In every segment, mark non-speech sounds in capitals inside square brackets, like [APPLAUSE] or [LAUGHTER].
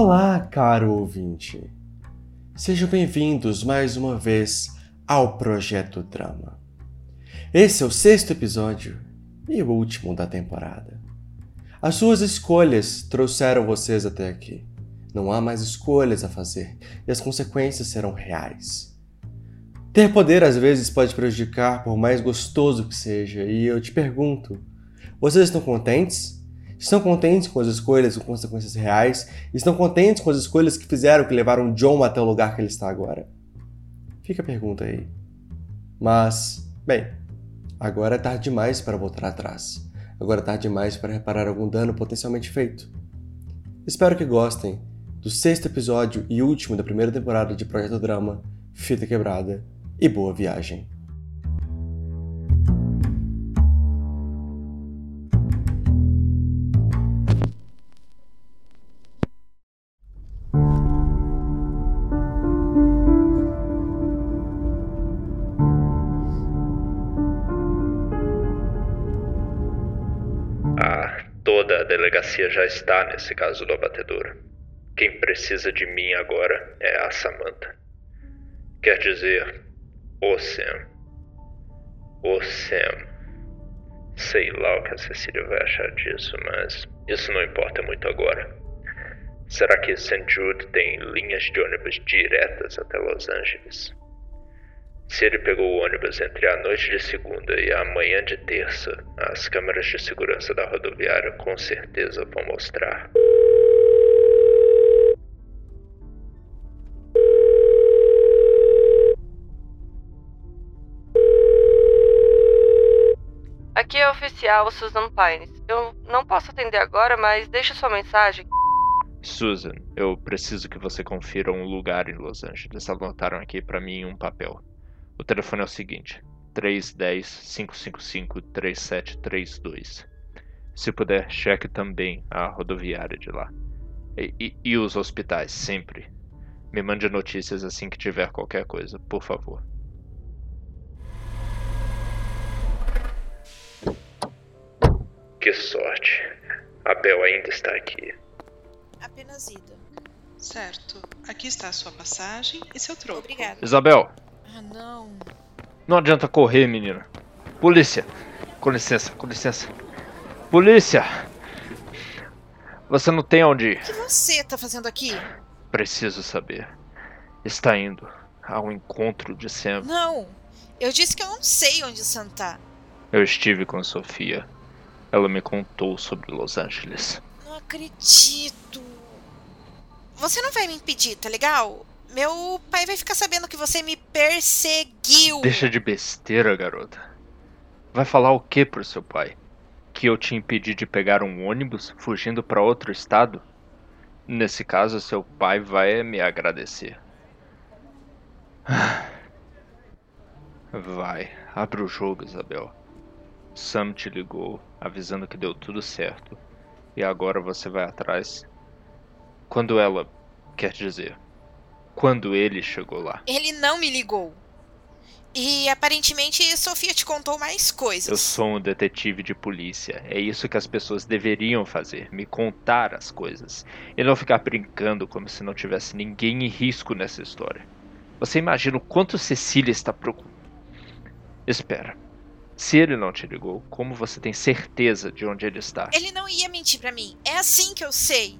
Olá, caro ouvinte. Sejam bem-vindos mais uma vez ao Projeto Drama. Esse é o sexto episódio e o último da temporada. As suas escolhas trouxeram vocês até aqui. Não há mais escolhas a fazer e as consequências serão reais. Ter poder às vezes pode prejudicar, por mais gostoso que seja, e eu te pergunto: vocês estão contentes? Estão contentes com as escolhas com consequências reais? Estão contentes com as escolhas que fizeram que levaram John até o lugar que ele está agora? Fica a pergunta aí. Mas, bem, agora é tarde demais para voltar atrás. Agora é tarde demais para reparar algum dano potencialmente feito. Espero que gostem do sexto episódio e último da primeira temporada de Projeto Drama, Fita Quebrada, e boa viagem. Delegacia já está nesse caso do abatedor. Quem precisa de mim agora é a Samantha. Quer dizer, o Sam. O Sam. Sei lá o que a Cecília vai achar disso, mas isso não importa muito agora. Será que St. Jude tem linhas de ônibus diretas até Los Angeles? Se ele pegou o ônibus entre a noite de segunda e a manhã de terça, as câmeras de segurança da rodoviária com certeza vão mostrar. Aqui é o oficial Susan Pines. Eu não posso atender agora, mas deixe sua mensagem. Susan, eu preciso que você confira um lugar em Los Angeles. Anotaram aqui para mim um papel. O telefone é o seguinte: 310-555-3732. Se puder, cheque também a rodoviária de lá. E, e, e, os hospitais, sempre. Me mande notícias assim que tiver qualquer coisa, por favor. Que sorte. A Bel ainda está aqui. Apenas ida. Certo. Aqui está a sua passagem e seu troco. Obrigada. Isabel, Ah, não. Não adianta correr, menina. Polícia! Com licença, com licença. Polícia! Você não tem onde ir. O que você tá fazendo aqui? Preciso saber. Está indo ao encontro de Sam. Não. Eu disse que eu não sei onde Sam tá. Eu estive com Sofia. Ela me contou sobre Los Angeles. Não acredito. Você não vai me impedir, tá legal? Meu pai vai ficar sabendo que você me perseguiu. Deixa de besteira, garota. Vai falar o que pro seu pai? Que eu te impedi de pegar um ônibus fugindo para outro estado? Nesse caso, seu pai vai me agradecer. Vai, abre o jogo, Isabel. Sam te ligou, avisando que deu tudo certo. E agora você vai atrás. Quando ela. Quer dizer. Quando ele chegou lá. Ele não me ligou. E aparentemente Sofia te contou mais coisas. Eu sou um detetive de polícia. É isso que as pessoas deveriam fazer: me contar as coisas. E não ficar brincando como se não tivesse ninguém em risco nessa história. Você imagina o quanto Cecília está preocupada. Espera. Se ele não te ligou, como você tem certeza de onde ele está? Ele não ia mentir pra mim. É assim que eu sei.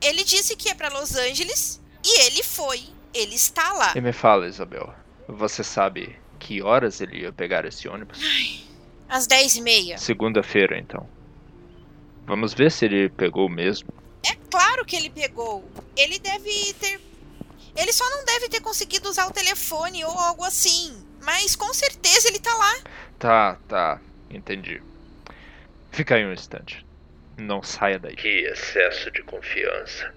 Ele disse que ia pra Los Angeles e ele foi. Ele está lá. E me fala, Isabel. Você sabe que horas ele ia pegar esse ônibus? Às dez e meia. Segunda-feira, então. Vamos ver se ele pegou mesmo. É claro que ele pegou. Ele deve ter. Ele só não deve ter conseguido usar o telefone ou algo assim. Mas com certeza ele tá lá. Tá, tá. Entendi. Fica aí um instante. Não saia daí. Que excesso de confiança.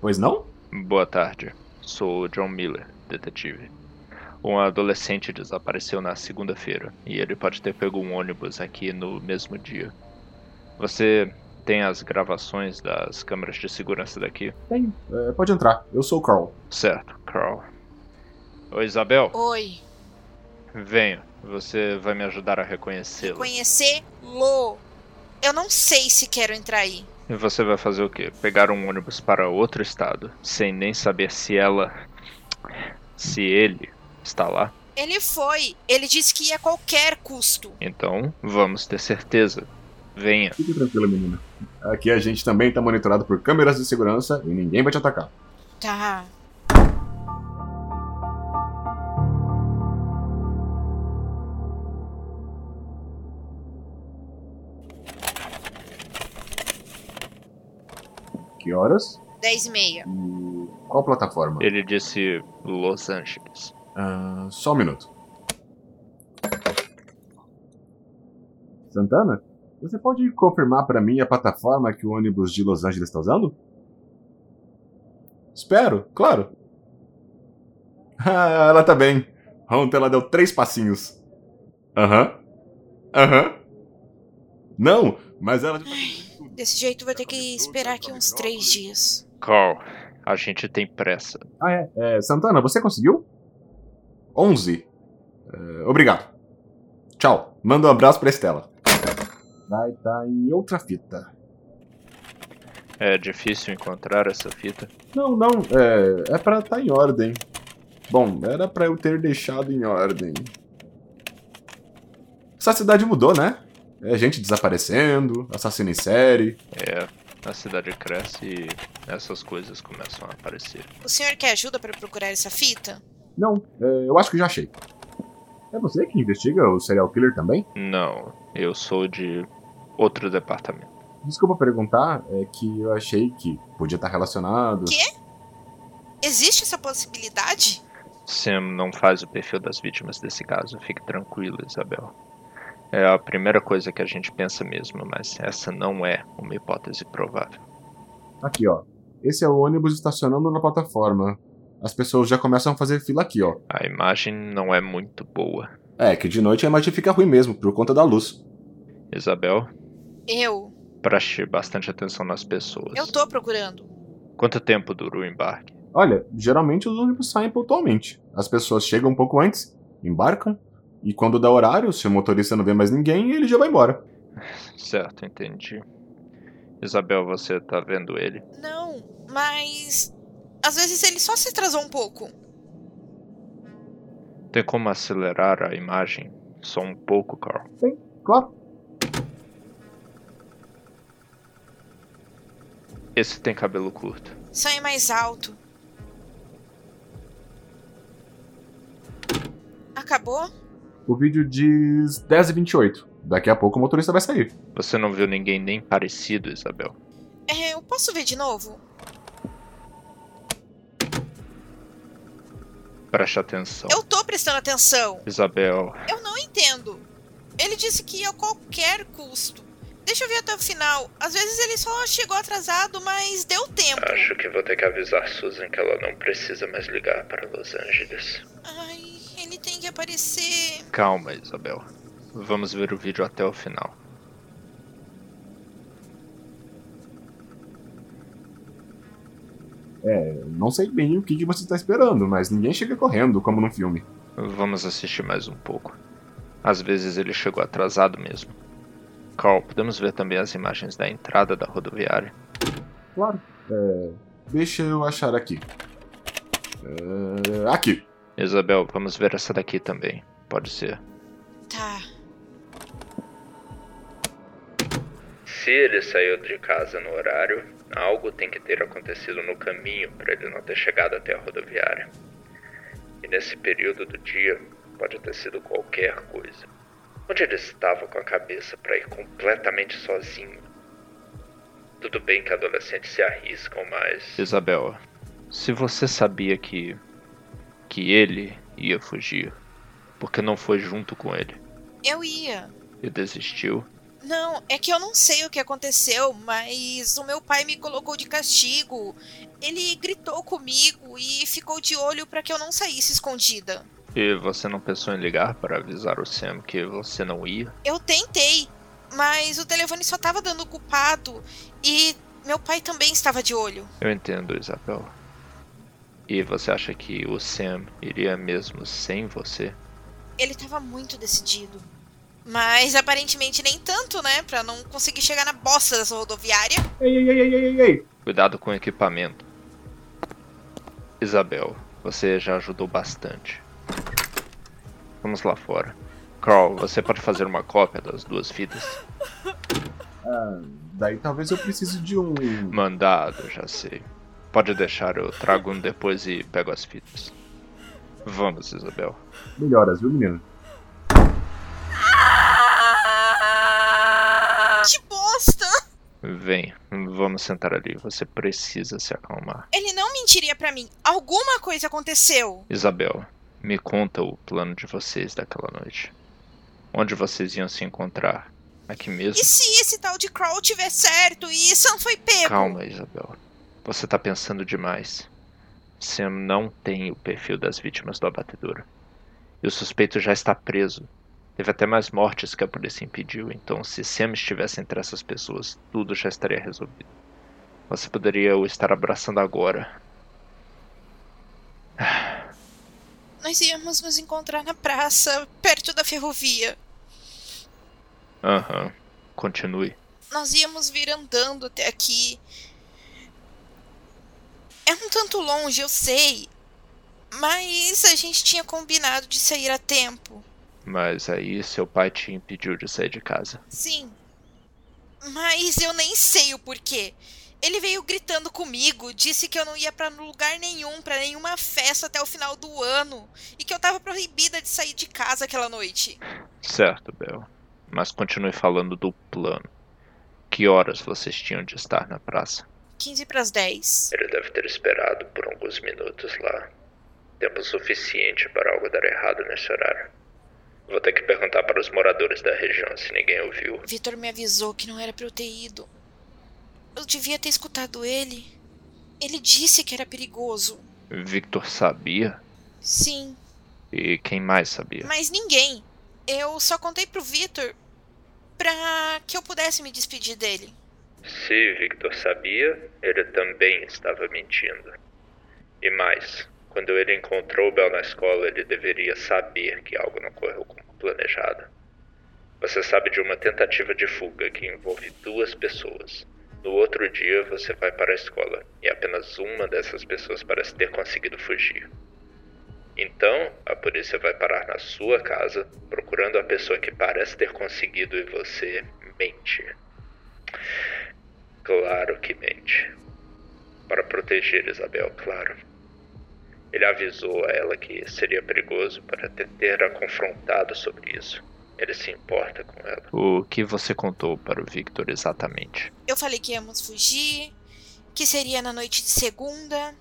Pois não? Boa tarde. Sou o John Miller, detetive. Um adolescente desapareceu na segunda-feira e ele pode ter pego um ônibus aqui no mesmo dia. Você tem as gravações das câmeras de segurança daqui? Tem. É, pode entrar. Eu sou o Carl. Certo, Carl. Oi, Isabel. Oi. Venha. Você vai me ajudar a reconhecê-lo. Conhecê-lo. Eu não sei se quero entrar aí. E você vai fazer o quê? Pegar um ônibus para outro estado, sem nem saber se ela. se ele está lá? Ele foi. Ele disse que ia a qualquer custo. Então, vamos ter certeza. Venha. Fique tranquila, menina. Aqui a gente também tá monitorado por câmeras de segurança e ninguém vai te atacar. Tá. Que horas? 10 e meia. E qual plataforma? Ele disse Los Angeles. Ah, só um minuto. Santana, você pode confirmar pra mim a plataforma que o ônibus de Los Angeles está usando? Espero, claro. [LAUGHS] Ah, ela tá bem. Ontem ela deu três passinhos. Aham. Aham. Não, mas ela. Desse jeito vai ter que esperar aqui uns três dias. Carl, a gente tem pressa. Ah, é. é Santana, você conseguiu? 11. É, obrigado. Tchau. Manda um abraço pra Estela. Vai estar em outra fita. É difícil encontrar essa fita. Não, não. É, é pra estar em ordem. Bom, era pra eu ter deixado em ordem. Essa cidade mudou, né? É gente desaparecendo, assassino em série. É, a cidade cresce e essas coisas começam a aparecer. O senhor quer ajuda para procurar essa fita? Não, é, eu acho que já achei. É você que investiga o serial killer também? Não, eu sou de outro departamento. Desculpa perguntar, é que eu achei que podia estar relacionado. Quê? Existe essa possibilidade? Sam não faz o perfil das vítimas desse caso, fique tranquilo, Isabel. É a primeira coisa que a gente pensa mesmo, mas essa não é uma hipótese provável. Aqui, ó. Esse é o ônibus estacionando na plataforma. As pessoas já começam a fazer fila aqui, ó. A imagem não é muito boa. É, que de noite a imagem fica ruim mesmo, por conta da luz. Isabel, Eu. preste bastante atenção nas pessoas. Eu tô procurando. Quanto tempo dura o embarque? Olha, geralmente os ônibus saem pontualmente. As pessoas chegam um pouco antes, embarcam, e quando dá horário, se o motorista não vê mais ninguém, ele já vai embora. Certo, entendi. Isabel, você tá vendo ele? Não, mas. Às vezes ele só se atrasou um pouco. Tem como acelerar a imagem só um pouco, Carl? Claro. Esse tem cabelo curto. Sonho mais alto. Acabou? O vídeo diz 10 e 28. Daqui a pouco o motorista vai sair. Você não viu ninguém nem parecido, Isabel? É, eu posso ver de novo? Preste atenção. Eu tô prestando atenção. Isabel, Eu não entendo. Ele disse que ia a qualquer custo. Deixa eu ver até o final. Às vezes ele só chegou atrasado, mas deu tempo. acho que vou ter que avisar Susan que ela não precisa mais ligar para Los Angeles. Ai, que aparecer. Calma, Isabel. Vamos ver o vídeo até o final. É, não sei bem o que, você está esperando, mas ninguém chega correndo, como num filme. Vamos assistir mais um pouco. Às vezes ele chegou atrasado mesmo. Carl, podemos ver também as imagens da entrada da rodoviária? Claro. É, deixa eu achar aqui. É, aqui. Isabel, vamos ver essa daqui também. Pode ser. Tá. Se ele saiu de casa no horário, algo tem que ter acontecido no caminho para ele não ter chegado até a rodoviária. E nesse período do dia, pode ter sido qualquer coisa. Onde ele estava com a cabeça para ir completamente sozinho? Tudo bem que adolescentes se arriscam, mas. Isabel, se você sabia que. Que ele ia fugir, por que não foi junto com ele? Eu ia. E desistiu? Não, é que eu não sei o que aconteceu, mas o meu pai me colocou de castigo. Ele gritou comigo e ficou de olho para que eu não saísse escondida. E você não pensou em ligar para avisar o Sam que você não ia? Eu tentei, mas o telefone só tava dando culpado e meu pai também estava de olho. Eu entendo, Isabel. E você acha que o Sam iria mesmo sem você? Ele estava muito decidido. Mas aparentemente nem tanto, né? Pra não conseguir chegar na bosta dessa rodoviária. Ei, ei, ei, ei, ei, ei. Cuidado com o equipamento. Isabel, você já ajudou bastante. Vamos lá fora. Carl, você pode fazer uma cópia das duas fitas? Ah, daí talvez eu precise de um. Mandado, já sei. Pode deixar, eu trago um depois e pego as fitas. Vamos, Isabel. Melhoras, viu, menino? Que bosta! Vem, vamos sentar ali. Você precisa se acalmar. Ele não mentiria pra mim. Alguma coisa aconteceu. Isabel, me conta o plano de vocês daquela noite. Onde vocês iam se encontrar? Aqui mesmo? E se esse tal de Crawl tiver certo e Sam foi pego? Calma, Isabel. Você tá pensando demais. Sam não tem o perfil das vítimas do abatedor. E o suspeito já está preso. Teve até mais mortes que a polícia impediu, então se Sam estivesse entre essas pessoas, tudo já estaria resolvido. Você poderia o estar abraçando agora. Nós íamos nos encontrar na praça, perto da ferrovia. Aham, continue. Nós íamos vir andando até aqui. É um tanto longe, eu sei. Mas a gente tinha combinado de sair a tempo. Mas aí seu pai te impediu de sair de casa. Sim. Mas eu nem sei o porquê. Ele veio gritando comigo, disse que eu não ia pra lugar nenhum, pra nenhuma festa até o final do ano, e que eu tava proibida de sair de casa aquela noite. Certo, Bel. Mas continue falando do plano. Que horas vocês tinham de estar na praça? 15 pras 10. Ele deve ter esperado por alguns minutos lá. Tempo suficiente para algo dar errado nesse horário. Vou ter que perguntar para os moradores da região se ninguém ouviu. Vitor me avisou que não era pra eu ter ido. Eu devia ter escutado ele. Ele disse que era perigoso. Victor sabia? Sim, E quem mais sabia? mas ninguém. Eu só contei pro Vitor pra que eu pudesse me despedir dele. Se Victor sabia, ele também estava mentindo. E mais, quando ele encontrou Bel na escola, ele deveria saber que algo não correu como planejado. Você sabe de uma tentativa de fuga que envolve duas pessoas. No outro dia, você vai para a escola e apenas uma dessas pessoas parece ter conseguido fugir. Então, a polícia vai parar na sua casa procurando a pessoa que parece ter conseguido e você mente. Claro que mente. Para proteger Isabel, claro. Ele avisou a ela que seria perigoso para ter, ter a confrontado sobre isso. Ele se importa com ela. O que você contou para o Victor exatamente? Eu falei que íamos fugir, que seria na noite de segunda.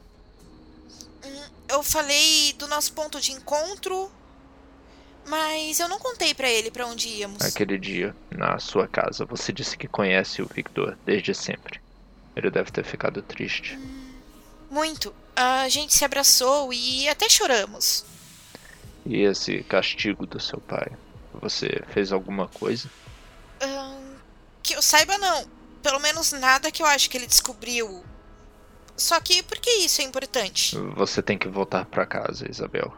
Hum, Eu falei do nosso ponto de encontro, mas eu não contei pra ele pra onde íamos. Aquele dia, na sua casa, você disse que conhece o Victor desde sempre. Ele deve ter ficado triste. Muito. A gente se abraçou e até choramos. E esse castigo do seu pai? Você fez alguma coisa? Ahn, que eu saiba, não. Pelo menos nada que eu acho que ele descobriu. Só que por que isso é importante? Você tem que voltar pra casa, Isabel.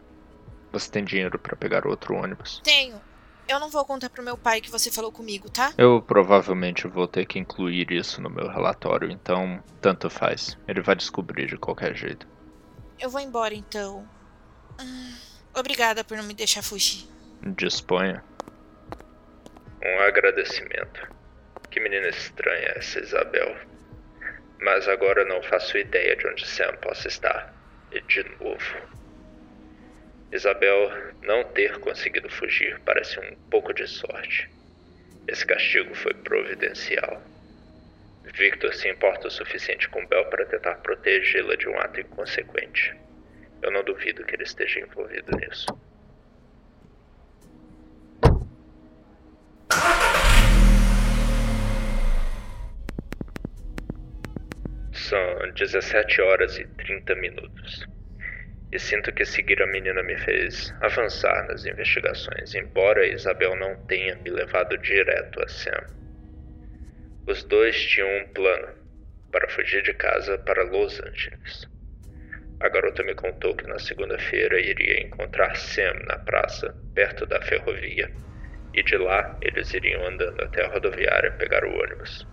Você tem dinheiro pra pegar outro ônibus? Tenho. Eu não vou contar pro meu pai que você falou comigo, tá? Eu provavelmente vou ter que incluir isso no meu relatório, então tanto faz. Ele vai descobrir de qualquer jeito. Eu vou embora então. Hum, obrigada por não me deixar fugir. Disponha. Um agradecimento. Que menina estranha essa Isabel. Mas agora não faço ideia de onde Sam possa estar. E de novo. Isabel não ter conseguido fugir parece um pouco de sorte. Esse castigo foi providencial. Victor se importa o suficiente com Bel para tentar protegê-la de um ato inconsequente. Eu não duvido que ele esteja envolvido nisso. São 17 horas e 30 minutos. E sinto que seguir a menina me fez avançar nas investigações, embora Isabel não tenha me levado direto a Sam. Os dois tinham um plano para fugir de casa para Los Angeles. A garota me contou que na segunda-feira iria encontrar Sam na praça, perto da ferrovia, e de lá eles iriam andando até a rodoviária pegar o ônibus.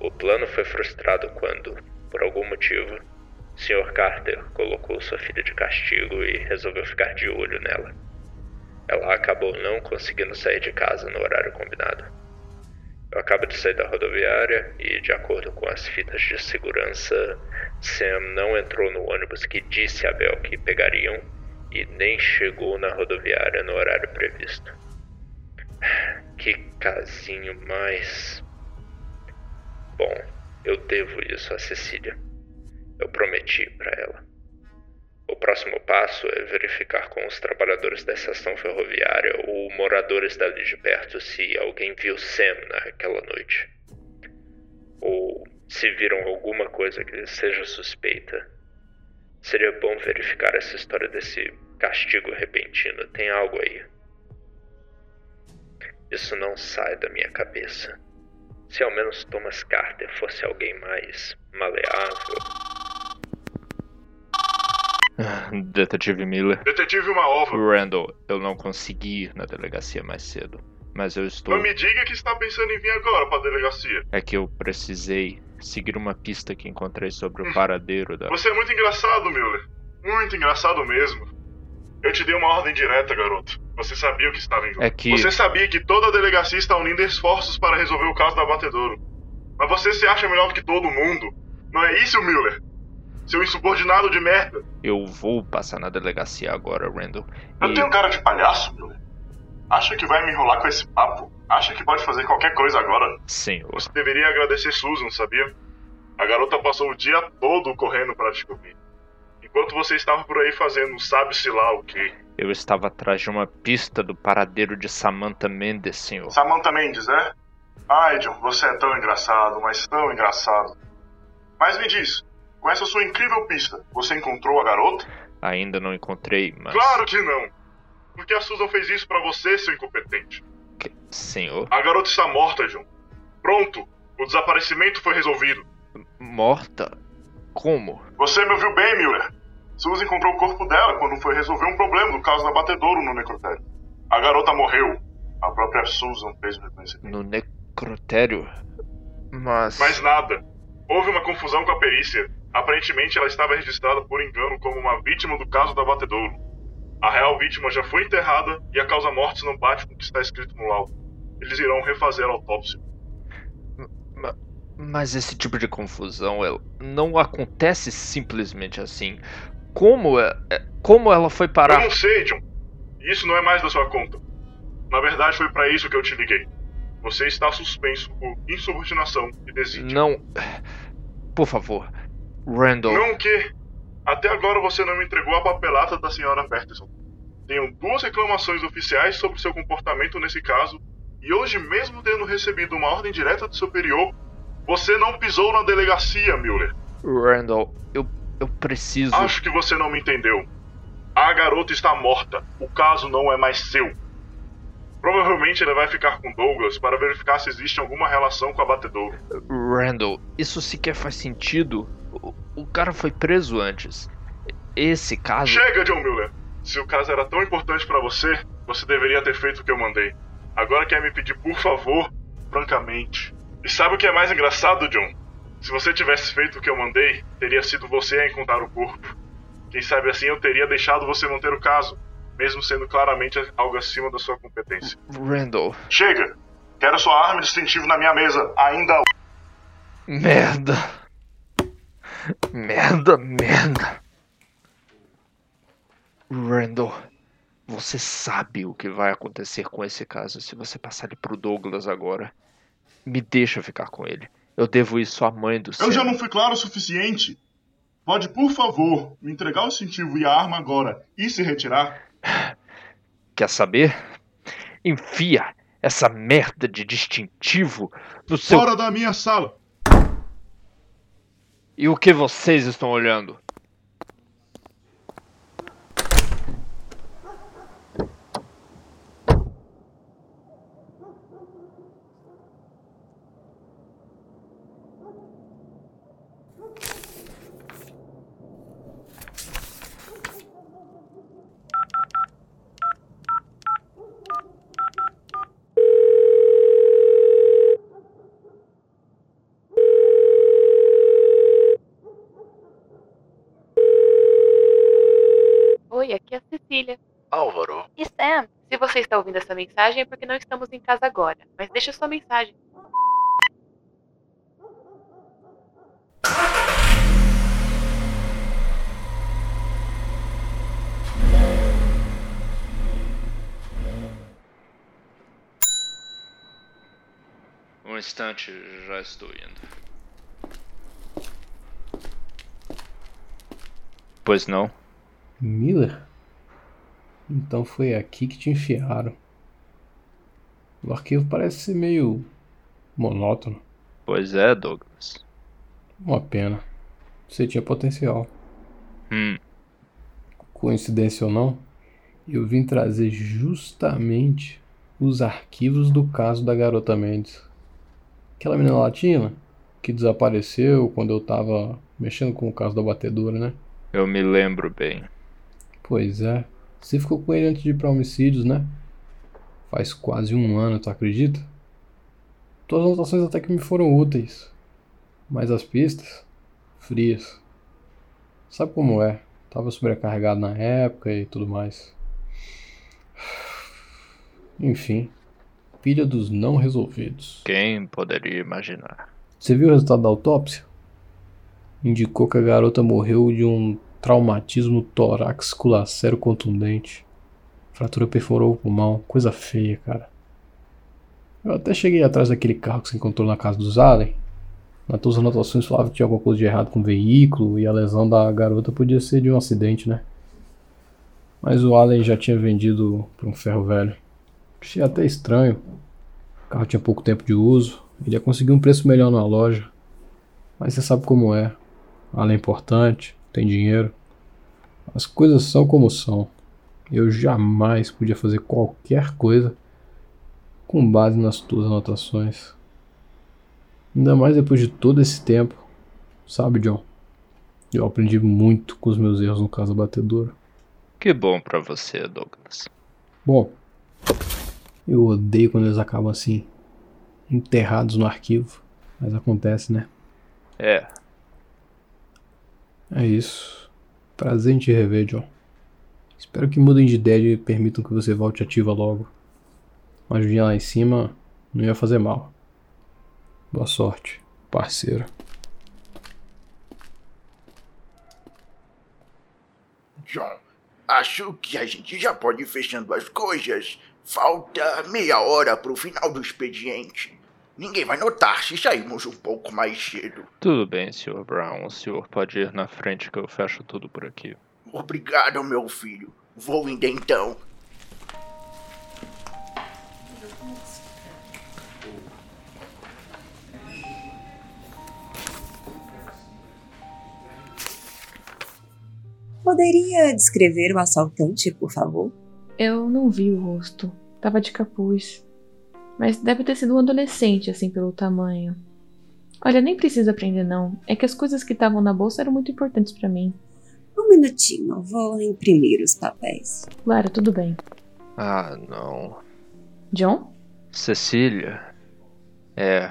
O plano foi frustrado quando, por algum motivo, Sr. Carter colocou sua filha de castigo e resolveu ficar de olho nela. Ela acabou não conseguindo sair de casa no horário combinado. Eu acabo de sair da rodoviária e, de acordo com as fitas de segurança, Sam não entrou no ônibus que disse a Bel que pegariam e nem chegou na rodoviária no horário previsto. Que casinho mais. Bom, eu devo isso a Cecília. Eu prometi para ela. O próximo passo é verificar com os trabalhadores da estação ferroviária ou moradores dali de perto se alguém viu Sam naquela noite. Ou se viram alguma coisa que seja suspeita. Seria bom verificar essa história desse castigo repentino. Tem algo aí. Isso não sai da minha cabeça. Se ao menos Thomas Carter fosse alguém mais maleável. [LAUGHS] Detetive Miller. Detetive uma ova. Randall, eu não consegui ir na delegacia mais cedo. Mas eu estou. Não me diga que está pensando em vir agora para a delegacia. É que eu precisei seguir uma pista que encontrei sobre o paradeiro da. Você é muito engraçado, Miller. Muito engraçado mesmo. Eu te dei uma ordem direta, garoto. Você sabia o que estava em jogo. É que. Você sabia que toda a delegacia está unindo esforços para resolver o caso da Batedouro. Mas você se acha melhor do que todo mundo. Não é isso, Miller? Seu insubordinado de merda. Eu vou passar na delegacia agora, Randall. Eu E- tenho cara de palhaço, Miller. Acha que vai me enrolar com esse papo? Acha que pode fazer qualquer coisa agora? Senhor. Você deveria agradecer Susan, sabia? A garota passou o dia todo correndo para descobrir. Enquanto você estava por aí fazendo sabe-se lá o que. Eu estava atrás de uma pista do paradeiro de Samantha Mendes, senhor. Samantha Mendes, é? Ai, John, você é tão engraçado, mas tão engraçado. Mas me diz, com essa sua incrível pista, você encontrou a garota? Ainda não encontrei, mas. Claro que não! Porque a Susan fez isso pra você, seu incompetente. que- Senhor. A garota está morta, John. Pronto, o desaparecimento foi resolvido. Morta? Como? Você me ouviu bem, Miller. Susan encontrou o corpo dela quando foi resolver um problema do caso da Batedouro no necrotério. A garota morreu. A própria Susan fez o reconhecimento. No necrotério? Mas. Mas nada. Houve uma confusão com a perícia. Aparentemente ela estava registrada por engano como uma vítima do caso da Batedouro. A real vítima já foi enterrada e a causa mortes não bate com o que está escrito no laudo. Eles irão refazer a autópsia. Ma- Mas esse tipo de confusão não acontece simplesmente assim. Como é, é- como ela foi Eu parar? não sei, John. Isso não é mais da sua conta. Na verdade foi para isso que eu te liguei. Você está suspenso por insubordinação e desídia. Não. Por favor, Randall. Não que. Até agora você não me entregou a papelata da senhora Peterson. Tenho duas reclamações oficiais sobre seu comportamento nesse caso, e hoje, mesmo tendo recebido uma ordem direta do superior, você não pisou na delegacia, Miller. Randall, eu eu preciso. Acho que você não me entendeu. A garota está morta. O caso não é mais seu. Provavelmente ele vai ficar com Douglas para verificar se existe alguma relação com a Batedouro. Randall, isso sequer faz sentido. O, cara foi preso antes. Esse caso. Chega, John Miller. Se o caso era tão importante pra você, você deveria ter feito o que eu mandei. Agora quer me pedir por favor? Francamente. E sabe o que é mais engraçado, John? Se você tivesse feito o que eu mandei, teria sido você a encontrar o corpo. Quem sabe assim eu teria deixado você manter o caso, mesmo sendo claramente algo acima da sua competência. Randall. Chega! Quero sua arma distintiva na minha mesa, ainda Merda. Merda, merda. Randall, você sabe o que vai acontecer com esse caso se você passar ele pro Douglas agora. Me deixa ficar com ele. Eu devo isso à mãe do Eu já não fui claro o suficiente. Pode, por favor, me entregar o incentivo e a arma agora e se retirar? Quer saber? Enfia essa merda de distintivo no seu. Fora da minha sala! E o que vocês estão olhando? Aqui a Cecília. Álvaro, E Sam, se você está ouvindo essa mensagem é porque não estamos em casa agora, mas deixa sua mensagem. Um instante, já estou indo. Pois não? Miller? Então foi aqui que te enfiaram. O arquivo parece ser meio monótono. Pois é, Douglas. Uma pena. Você tinha potencial. Hum, Coincidência ou não, eu vim trazer justamente os arquivos do caso da garota Mendes. Aquela menina latina que desapareceu quando eu tava mexendo com o caso da batedora, né? eu me lembro bem. Pois é. Você ficou com ele antes de ir pra homicídios, né? Faz quase um ano, tu acredita? Tuas anotações até que me foram úteis. Mas as pistas? Frias. Sabe como é? Tava sobrecarregado na época e tudo mais. Enfim. Pilha dos não resolvidos. Quem poderia imaginar? Você viu o resultado da autópsia? Indicou que a garota morreu de um traumatismo torácico lacero contundente. Fratura perfurou o pulmão, coisa feia, cara. Eu até cheguei atrás daquele carro que se encontrou na casa dos Allen. Nas tuas anotações falava que tinha alguma coisa de errado com o veículo e a lesão da garota podia ser de um acidente, né? Mas o Allen já tinha vendido para um ferro velho. Achei até estranho. O carro tinha pouco tempo de uso. Ele ia conseguir um preço melhor na loja. Mas você sabe como é. Allen é importante, tem dinheiro. As coisas são como são. Eu jamais podia fazer qualquer coisa com base nas tuas anotações. Ainda mais depois de todo esse tempo. Sabe, John? Eu aprendi muito com os meus erros no caso da batedora. Que bom pra você, Douglas. Bom, eu odeio quando eles acabam assim, enterrados no arquivo. Mas acontece, né? É, É isso. Prazer em te rever, John. Espero que mudem de ideia e permitam que você volte ativa logo. Uma ajudinha lá em cima não ia fazer mal. Boa sorte, parceiro. John, acho que a gente já pode ir fechando as coisas. Falta meia hora pro final do expediente. Ninguém vai notar se sairmos um pouco mais cedo. tudo bem, Sr. Brown. O senhor pode ir na frente que eu fecho tudo por aqui. Obrigado, meu filho. Vou indo então. Poderia descrever o assaltante, por favor? Eu não vi o rosto. Tava de capuz. Mas deve ter sido um adolescente, assim, pelo tamanho. Olha, nem precisa aprender, não. É que as coisas que estavam na bolsa eram muito importantes pra mim. Um minutinho, vou imprimir os papéis. Claro, tudo bem. Ah, não. John? Cecília? É.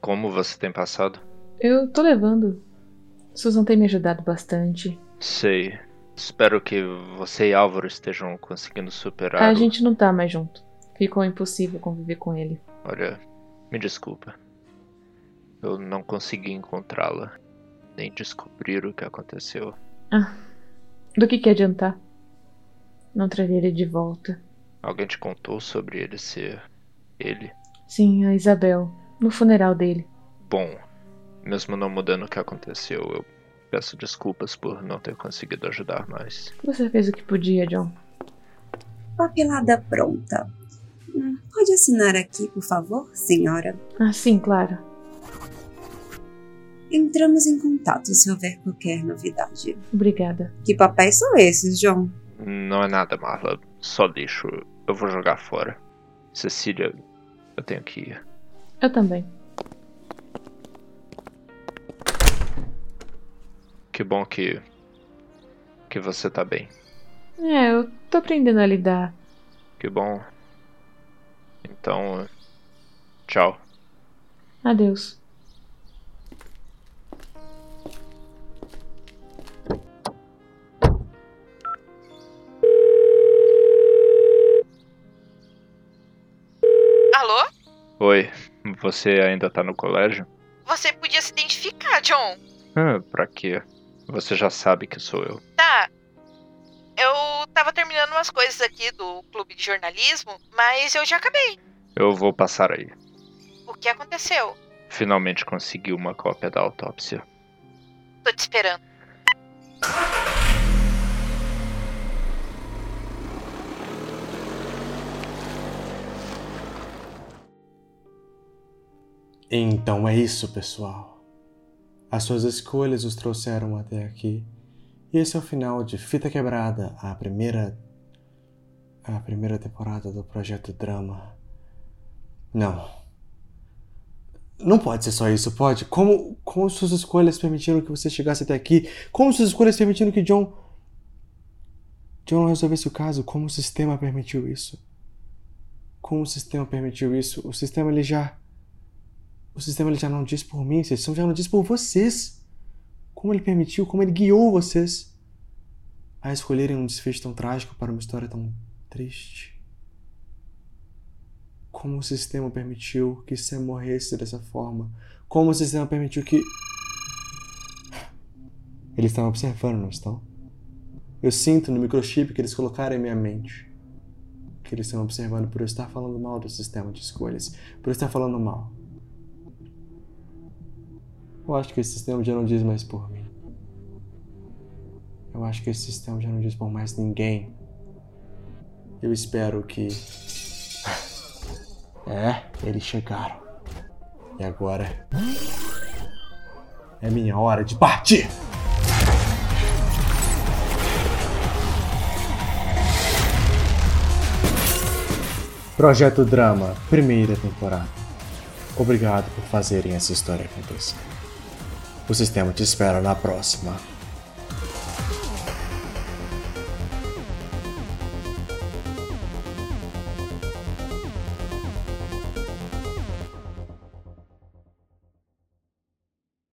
Como você tem passado? Eu tô levando. Susan tem me ajudado bastante. Sei. Espero que você e Álvaro estejam conseguindo superar. A o- gente não tá mais junto. Ficou impossível conviver com ele. Olha, me desculpa. Eu não consegui encontrá-la, nem descobrir o que aconteceu. Ah, do que que adiantar? Não traria ele de volta. Alguém te contou sobre ele ser ele? Sim, a Isabel. No funeral dele. Bom, mesmo não mudando o que aconteceu, eu peço desculpas por não ter conseguido ajudar mais. Você fez o que podia, John. Papelada pronta. Pode assinar aqui, por favor, senhora? Ah, sim, claro. Entramos em contato se houver qualquer novidade. Obrigada. Que papéis são esses, John? Não é nada, Marla. Só lixo. Eu vou jogar fora. Cecília, eu tenho que ir. Eu também. Que bom que. que você tá bem. É, eu tô aprendendo a lidar. Que bom. Então, tchau. Adeus. Alô? Oi, você ainda tá no colégio? Você podia se identificar, John. Ah, pra quê? Você já sabe que sou eu. Tá. Eu tava terminando umas coisas aqui do clube de jornalismo, mas eu já acabei. Eu vou passar aí. O que aconteceu? Finalmente consegui uma cópia da autópsia. Tô te esperando. Então é isso, pessoal. As suas escolhas os trouxeram até aqui. E esse é o final de Fita Quebrada, a primeira a primeira temporada do projeto Drama. Não. Não pode ser só isso, pode? Como, como suas escolhas permitiram que você chegasse até aqui? Como suas escolhas permitiram que John. John resolvesse o caso? Como o sistema permitiu isso? Como o sistema permitiu isso? O sistema ele já. O sistema ele já não diz por mim, o sistema já não diz por vocês. Como ele permitiu, como ele guiou vocês a escolherem um desfecho tão trágico para uma história tão triste. Como o sistema permitiu que Sam morresse dessa forma? Como o sistema permitiu que. Eles estão observando, não estão? Eu sinto no microchip que eles colocaram em minha mente. Que eles estão observando por eu estar falando mal do sistema de escolhas. Por eu estar falando mal. Eu acho que esse sistema já não diz mais por mim. Eu acho que esse sistema já não diz por mais ninguém. Eu espero que. É, eles chegaram. E agora. É minha hora de partir! Projeto Drama, primeira temporada. Obrigado por fazerem essa história acontecer. O sistema te espera na próxima.